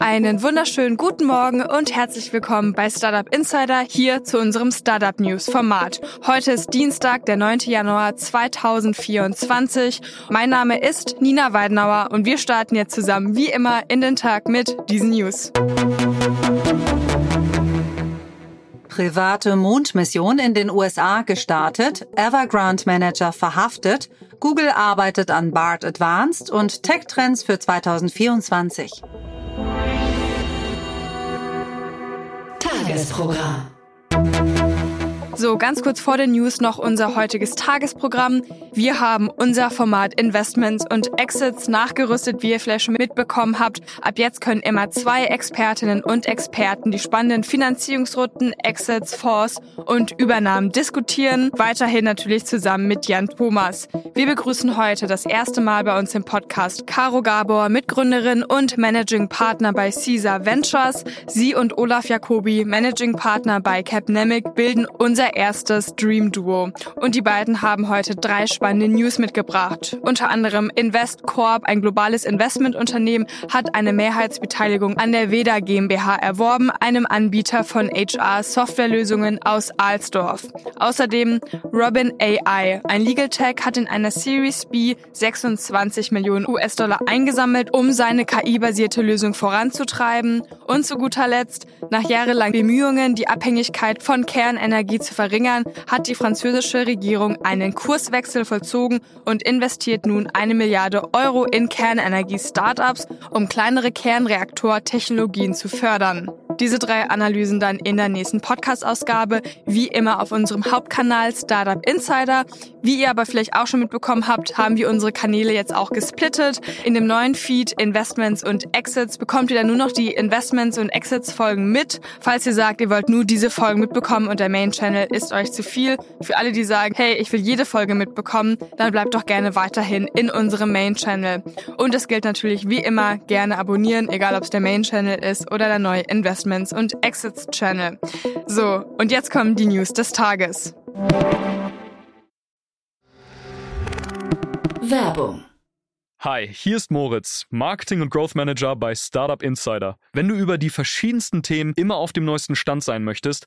Einen wunderschönen guten Morgen und herzlich willkommen bei Startup Insider hier zu unserem Startup News Format. Heute ist Dienstag, der 9. Januar 2024. Mein Name ist Nina Weidenauer und wir starten jetzt zusammen wie immer in den Tag mit diesen News. Private Mondmission in den USA gestartet, Evergrande Manager verhaftet, Google arbeitet an BART Advanced und Tech-Trends für 2024. Tagesprogramm. So, ganz kurz vor den News noch unser heutiges Tagesprogramm. Wir haben unser Format Investments und Exits nachgerüstet, wie ihr vielleicht schon mitbekommen habt. Ab jetzt können immer zwei Expertinnen und Experten die spannenden Finanzierungsrunden, Exits, Fonds und Übernahmen diskutieren. Weiterhin natürlich zusammen mit Jan Thomas. Wir begrüßen heute das erste Mal bei uns im Podcast Caro Gabor, Mitgründerin und Managing Partner bei Caesar Ventures. Sie und Olaf Jacobi, Managing Partner bei Capnemic, bilden unser erstes Dream Duo. Und die beiden haben heute drei spannende News mitgebracht. Unter anderem Invest Corp, ein globales Investmentunternehmen, hat eine Mehrheitsbeteiligung an der Veda GmbH erworben, einem Anbieter von HR-Softwarelösungen aus Alsdorf. Außerdem Robin AI, ein Legal Tech, hat in einer Series B 26 Millionen US-Dollar eingesammelt, um seine KI-basierte Lösung voranzutreiben. Und zu guter Letzt, nach jahrelangen Bemühungen, die Abhängigkeit von Kernenergie zu verringern, hat die französische Regierung einen Kurswechsel vollzogen und investiert nun eine Milliarde Euro in Kernenergie-Startups, um kleinere Kernreaktortechnologien zu fördern. Diese drei Analysen dann in der nächsten Podcast-Ausgabe, wie immer auf unserem Hauptkanal Startup Insider. Wie ihr aber vielleicht auch schon mitbekommen habt, haben wir unsere Kanäle jetzt auch gesplittet. In dem neuen Feed Investments und Exits bekommt ihr dann nur noch die Investments und Exits Folgen mit. Falls ihr sagt, ihr wollt nur diese Folgen mitbekommen und der Main Channel ist euch zu viel. Für alle, die sagen, hey, ich will jede Folge mitbekommen, dann bleibt doch gerne weiterhin in unserem Main Channel. Und es gilt natürlich wie immer, gerne abonnieren, egal ob es der Main Channel ist oder der neue Investment Investments und Exits Channel. So, und jetzt kommen die News des Tages. Werbung. Hi, hier ist Moritz, Marketing und Growth Manager bei Startup Insider. Wenn du über die verschiedensten Themen immer auf dem neuesten Stand sein möchtest,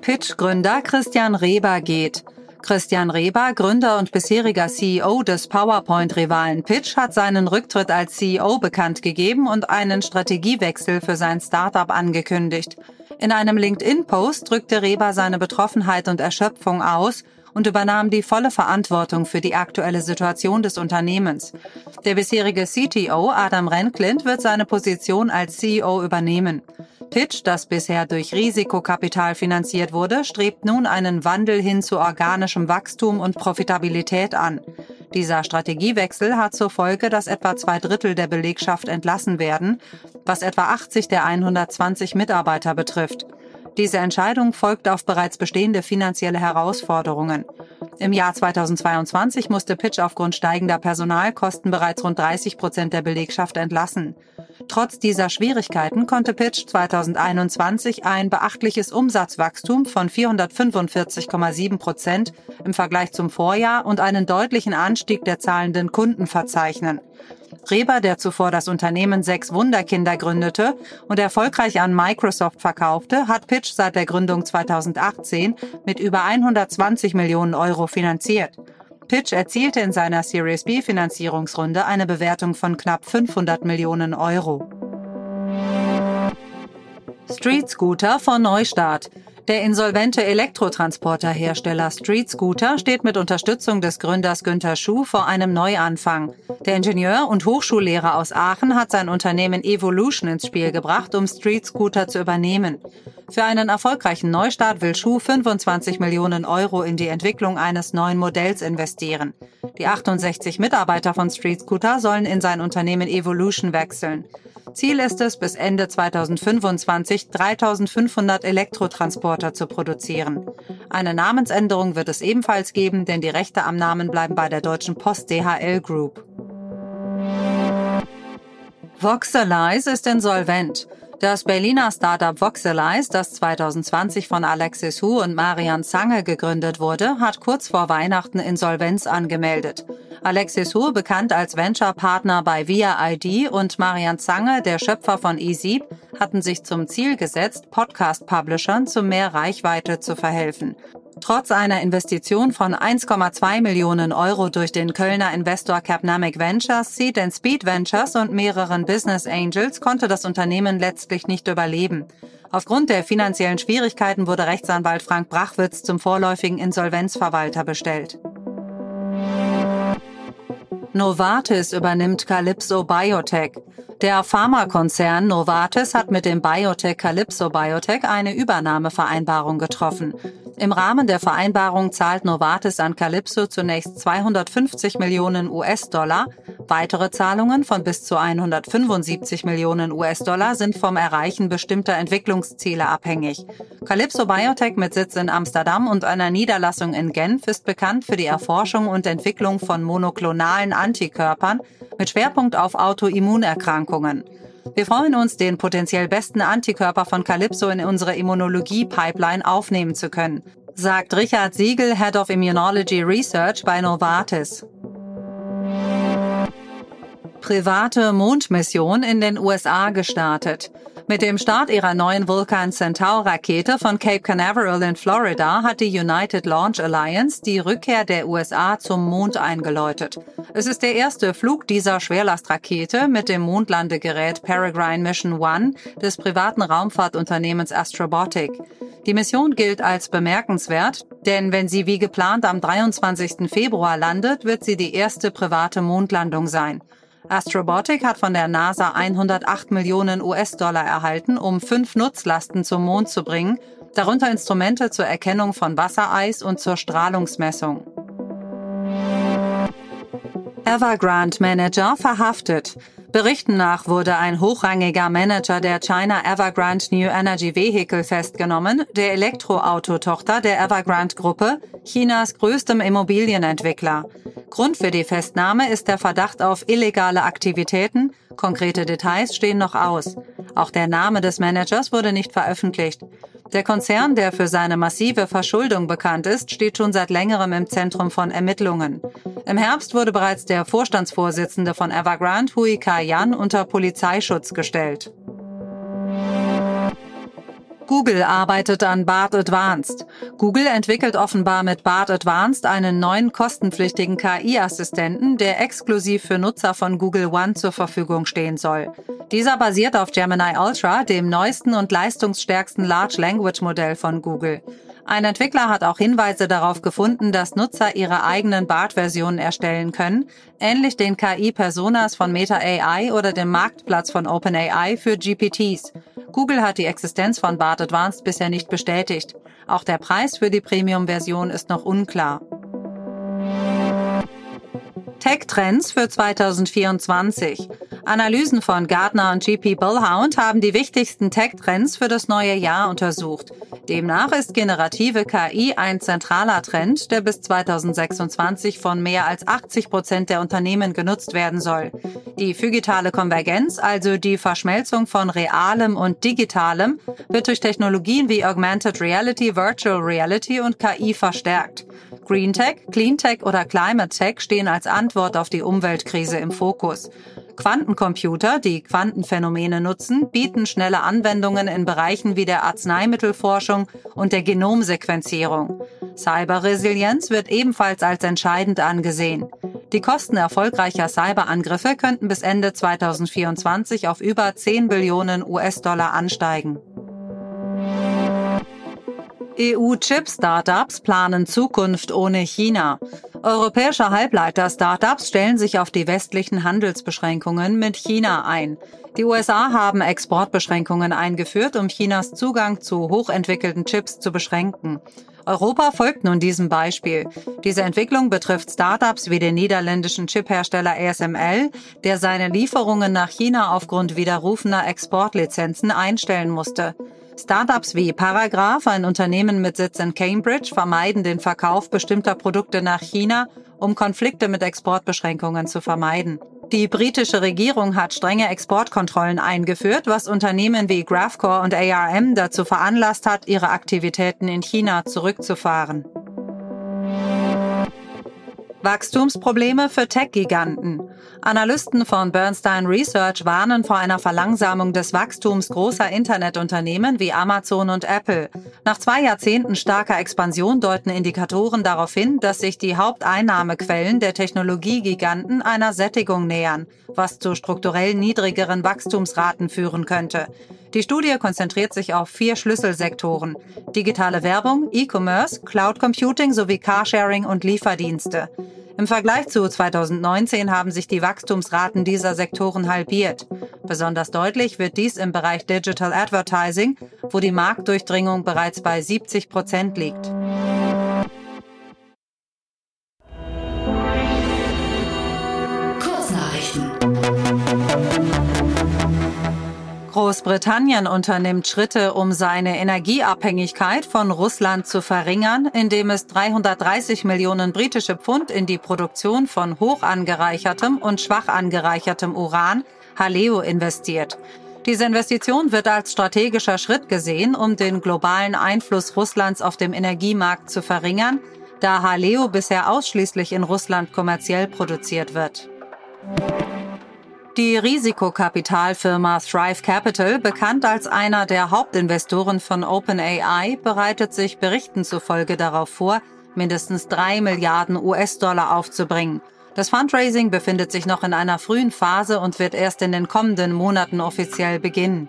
Pitch-Gründer Christian Reber geht. Christian Reber, Gründer und bisheriger CEO des PowerPoint-Rivalen Pitch, hat seinen Rücktritt als CEO bekannt gegeben und einen Strategiewechsel für sein Startup angekündigt. In einem LinkedIn-Post drückte Reber seine Betroffenheit und Erschöpfung aus und übernahm die volle Verantwortung für die aktuelle Situation des Unternehmens. Der bisherige CTO Adam Renklint wird seine Position als CEO übernehmen. Pitch, das bisher durch Risikokapital finanziert wurde, strebt nun einen Wandel hin zu organischem Wachstum und Profitabilität an. Dieser Strategiewechsel hat zur Folge, dass etwa zwei Drittel der Belegschaft entlassen werden, was etwa 80 der 120 Mitarbeiter betrifft. Diese Entscheidung folgt auf bereits bestehende finanzielle Herausforderungen. Im Jahr 2022 musste Pitch aufgrund steigender Personalkosten bereits rund 30 Prozent der Belegschaft entlassen. Trotz dieser Schwierigkeiten konnte Pitch 2021 ein beachtliches Umsatzwachstum von 445,7 Prozent im Vergleich zum Vorjahr und einen deutlichen Anstieg der zahlenden Kunden verzeichnen. Reber, der zuvor das Unternehmen Sechs Wunderkinder gründete und erfolgreich an Microsoft verkaufte, hat Pitch seit der Gründung 2018 mit über 120 Millionen Euro finanziert. Pitch erzielte in seiner Series B Finanzierungsrunde eine Bewertung von knapp 500 Millionen Euro. Street Scooter vor Neustart. Der insolvente Elektrotransporterhersteller Street Scooter steht mit Unterstützung des Gründers Günther Schuh vor einem Neuanfang. Der Ingenieur und Hochschullehrer aus Aachen hat sein Unternehmen Evolution ins Spiel gebracht, um Street Scooter zu übernehmen. Für einen erfolgreichen Neustart will Schuh 25 Millionen Euro in die Entwicklung eines neuen Modells investieren. Die 68 Mitarbeiter von Street Scooter sollen in sein Unternehmen Evolution wechseln. Ziel ist es, bis Ende 2025 3500 Elektrotransporter zu produzieren. Eine Namensänderung wird es ebenfalls geben, denn die Rechte am Namen bleiben bei der Deutschen Post DHL Group. Voxelize ist insolvent. Das Berliner Startup Voxelize, das 2020 von Alexis Hu und Marian Zange gegründet wurde, hat kurz vor Weihnachten Insolvenz angemeldet. Alexis Hu, bekannt als Venture-Partner bei Via ID und Marian Zange, der Schöpfer von eSeep, hatten sich zum Ziel gesetzt, Podcast-Publishern zu mehr Reichweite zu verhelfen. Trotz einer Investition von 1,2 Millionen Euro durch den Kölner Investor Capnamic Ventures, Seed and Speed Ventures und mehreren Business Angels konnte das Unternehmen letztlich nicht überleben. Aufgrund der finanziellen Schwierigkeiten wurde Rechtsanwalt Frank Brachwitz zum vorläufigen Insolvenzverwalter bestellt. Novartis übernimmt Calypso Biotech. Der Pharmakonzern Novartis hat mit dem Biotech Calypso Biotech eine Übernahmevereinbarung getroffen. Im Rahmen der Vereinbarung zahlt Novartis an Calypso zunächst 250 Millionen US-Dollar. Weitere Zahlungen von bis zu 175 Millionen US-Dollar sind vom Erreichen bestimmter Entwicklungsziele abhängig. Calypso Biotech mit Sitz in Amsterdam und einer Niederlassung in Genf ist bekannt für die Erforschung und Entwicklung von monoklonalen Antikörpern mit Schwerpunkt auf Autoimmunerkrankungen. Wir freuen uns, den potenziell besten Antikörper von Calypso in unsere Immunologie-Pipeline aufnehmen zu können, sagt Richard Siegel, Head of Immunology Research bei Novartis. Private Mondmission in den USA gestartet. Mit dem Start ihrer neuen Vulcan Centaur Rakete von Cape Canaveral in Florida hat die United Launch Alliance die Rückkehr der USA zum Mond eingeläutet. Es ist der erste Flug dieser Schwerlastrakete mit dem Mondlandegerät Peregrine Mission One des privaten Raumfahrtunternehmens Astrobotic. Die Mission gilt als bemerkenswert, denn wenn sie wie geplant am 23. Februar landet, wird sie die erste private Mondlandung sein. Astrobotic hat von der NASA 108 Millionen US-Dollar erhalten, um fünf Nutzlasten zum Mond zu bringen, darunter Instrumente zur Erkennung von Wassereis und zur Strahlungsmessung. Evergrande Manager verhaftet. Berichten nach wurde ein hochrangiger Manager der China Evergrande New Energy Vehicle festgenommen, der Elektroautotochter der Evergrande Gruppe, Chinas größtem Immobilienentwickler. Grund für die Festnahme ist der Verdacht auf illegale Aktivitäten. Konkrete Details stehen noch aus. Auch der Name des Managers wurde nicht veröffentlicht. Der Konzern, der für seine massive Verschuldung bekannt ist, steht schon seit längerem im Zentrum von Ermittlungen. Im Herbst wurde bereits der Vorstandsvorsitzende von Evergrande, Hui Ka-yan, unter Polizeischutz gestellt. Google arbeitet an BART Advanced. Google entwickelt offenbar mit BART Advanced einen neuen kostenpflichtigen KI-Assistenten, der exklusiv für Nutzer von Google One zur Verfügung stehen soll. Dieser basiert auf Gemini Ultra, dem neuesten und leistungsstärksten Large Language Modell von Google. Ein Entwickler hat auch Hinweise darauf gefunden, dass Nutzer ihre eigenen BART-Versionen erstellen können, ähnlich den KI-Personas von Meta AI oder dem Marktplatz von OpenAI für GPTs. Google hat die Existenz von BART Advanced bisher nicht bestätigt. Auch der Preis für die Premium-Version ist noch unklar. Tech-Trends für 2024. Analysen von Gartner und GP Bullhound haben die wichtigsten Tech-Trends für das neue Jahr untersucht. Demnach ist generative KI ein zentraler Trend, der bis 2026 von mehr als 80 Prozent der Unternehmen genutzt werden soll. Die phygitale Konvergenz, also die Verschmelzung von realem und digitalem, wird durch Technologien wie Augmented Reality, Virtual Reality und KI verstärkt. Green Tech, Clean Tech oder Climate Tech stehen als Antwort auf die Umweltkrise im Fokus. Quantencomputer, die Quantenphänomene nutzen, bieten schnelle Anwendungen in Bereichen wie der Arzneimittelforschung und der Genomsequenzierung. Cyberresilienz wird ebenfalls als entscheidend angesehen. Die Kosten erfolgreicher Cyberangriffe könnten bis Ende 2024 auf über 10 Billionen US-Dollar ansteigen. EU-Chip-Startups planen Zukunft ohne China. Europäische Halbleiter-Startups stellen sich auf die westlichen Handelsbeschränkungen mit China ein. Die USA haben Exportbeschränkungen eingeführt, um Chinas Zugang zu hochentwickelten Chips zu beschränken. Europa folgt nun diesem Beispiel. Diese Entwicklung betrifft Startups wie den niederländischen Chiphersteller ASML, der seine Lieferungen nach China aufgrund widerrufener Exportlizenzen einstellen musste. Startups wie Paragraph, ein Unternehmen mit Sitz in Cambridge, vermeiden den Verkauf bestimmter Produkte nach China, um Konflikte mit Exportbeschränkungen zu vermeiden. Die britische Regierung hat strenge Exportkontrollen eingeführt, was Unternehmen wie Graphcore und ARM dazu veranlasst hat, ihre Aktivitäten in China zurückzufahren. Wachstumsprobleme für Tech-Giganten. Analysten von Bernstein Research warnen vor einer Verlangsamung des Wachstums großer Internetunternehmen wie Amazon und Apple. Nach zwei Jahrzehnten starker Expansion deuten Indikatoren darauf hin, dass sich die Haupteinnahmequellen der Technologiegiganten einer Sättigung nähern, was zu strukturell niedrigeren Wachstumsraten führen könnte. Die Studie konzentriert sich auf vier Schlüsselsektoren. Digitale Werbung, E-Commerce, Cloud Computing sowie Carsharing und Lieferdienste. Im Vergleich zu 2019 haben sich die Wachstumsraten dieser Sektoren halbiert. Besonders deutlich wird dies im Bereich Digital Advertising, wo die Marktdurchdringung bereits bei 70 Prozent liegt. Großbritannien unternimmt Schritte, um seine Energieabhängigkeit von Russland zu verringern, indem es 330 Millionen britische Pfund in die Produktion von hoch angereichertem und schwach angereichertem Uran, Haleo, investiert. Diese Investition wird als strategischer Schritt gesehen, um den globalen Einfluss Russlands auf dem Energiemarkt zu verringern, da Haleo bisher ausschließlich in Russland kommerziell produziert wird. Die Risikokapitalfirma Thrive Capital, bekannt als einer der Hauptinvestoren von OpenAI, bereitet sich Berichten zufolge darauf vor, mindestens drei Milliarden US-Dollar aufzubringen. Das Fundraising befindet sich noch in einer frühen Phase und wird erst in den kommenden Monaten offiziell beginnen.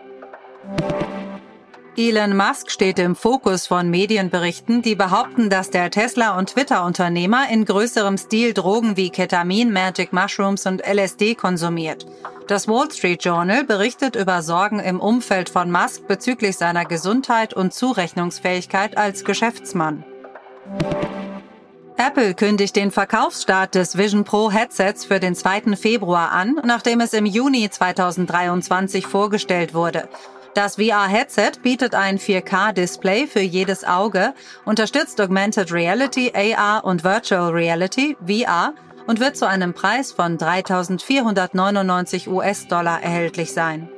Elon Musk steht im Fokus von Medienberichten, die behaupten, dass der Tesla- und Twitter-Unternehmer in größerem Stil Drogen wie Ketamin, Magic Mushrooms und LSD konsumiert. Das Wall Street Journal berichtet über Sorgen im Umfeld von Musk bezüglich seiner Gesundheit und Zurechnungsfähigkeit als Geschäftsmann. Apple kündigt den Verkaufsstart des Vision Pro Headsets für den 2. Februar an, nachdem es im Juni 2023 vorgestellt wurde. Das VR-Headset bietet ein 4K-Display für jedes Auge, unterstützt Augmented Reality, AR und Virtual Reality, VR, und wird zu einem Preis von 3.499 US-Dollar erhältlich sein.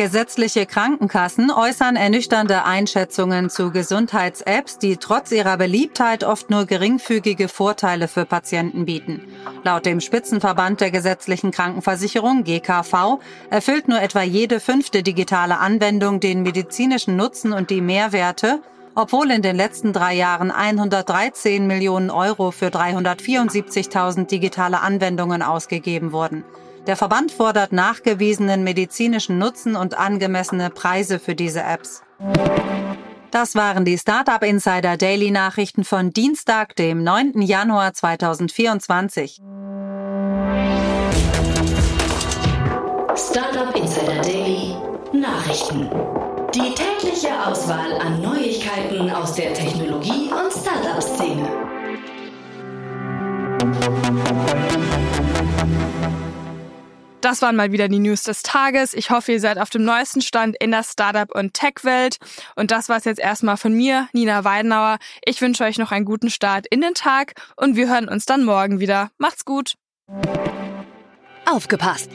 Gesetzliche Krankenkassen äußern ernüchternde Einschätzungen zu Gesundheits-Apps, die trotz ihrer Beliebtheit oft nur geringfügige Vorteile für Patienten bieten. Laut dem Spitzenverband der gesetzlichen Krankenversicherung GKV erfüllt nur etwa jede fünfte digitale Anwendung den medizinischen Nutzen und die Mehrwerte, obwohl in den letzten drei Jahren 113 Millionen Euro für 374.000 digitale Anwendungen ausgegeben wurden. Der Verband fordert nachgewiesenen medizinischen Nutzen und angemessene Preise für diese Apps. Das waren die Startup Insider Daily Nachrichten von Dienstag, dem 9. Januar 2024. Startup Insider Daily Nachrichten. Die tägliche Auswahl an Neuigkeiten aus der Technologie- und Startup-Szene. Das waren mal wieder die News des Tages. Ich hoffe, ihr seid auf dem neuesten Stand in der Startup- und Tech-Welt. Und das war es jetzt erstmal von mir, Nina Weidenauer. Ich wünsche euch noch einen guten Start in den Tag und wir hören uns dann morgen wieder. Macht's gut. Aufgepasst!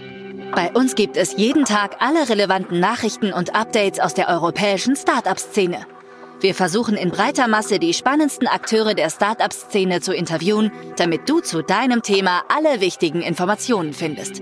Bei uns gibt es jeden Tag alle relevanten Nachrichten und Updates aus der europäischen Startup-Szene. Wir versuchen in breiter Masse die spannendsten Akteure der Startup-Szene zu interviewen, damit du zu deinem Thema alle wichtigen Informationen findest.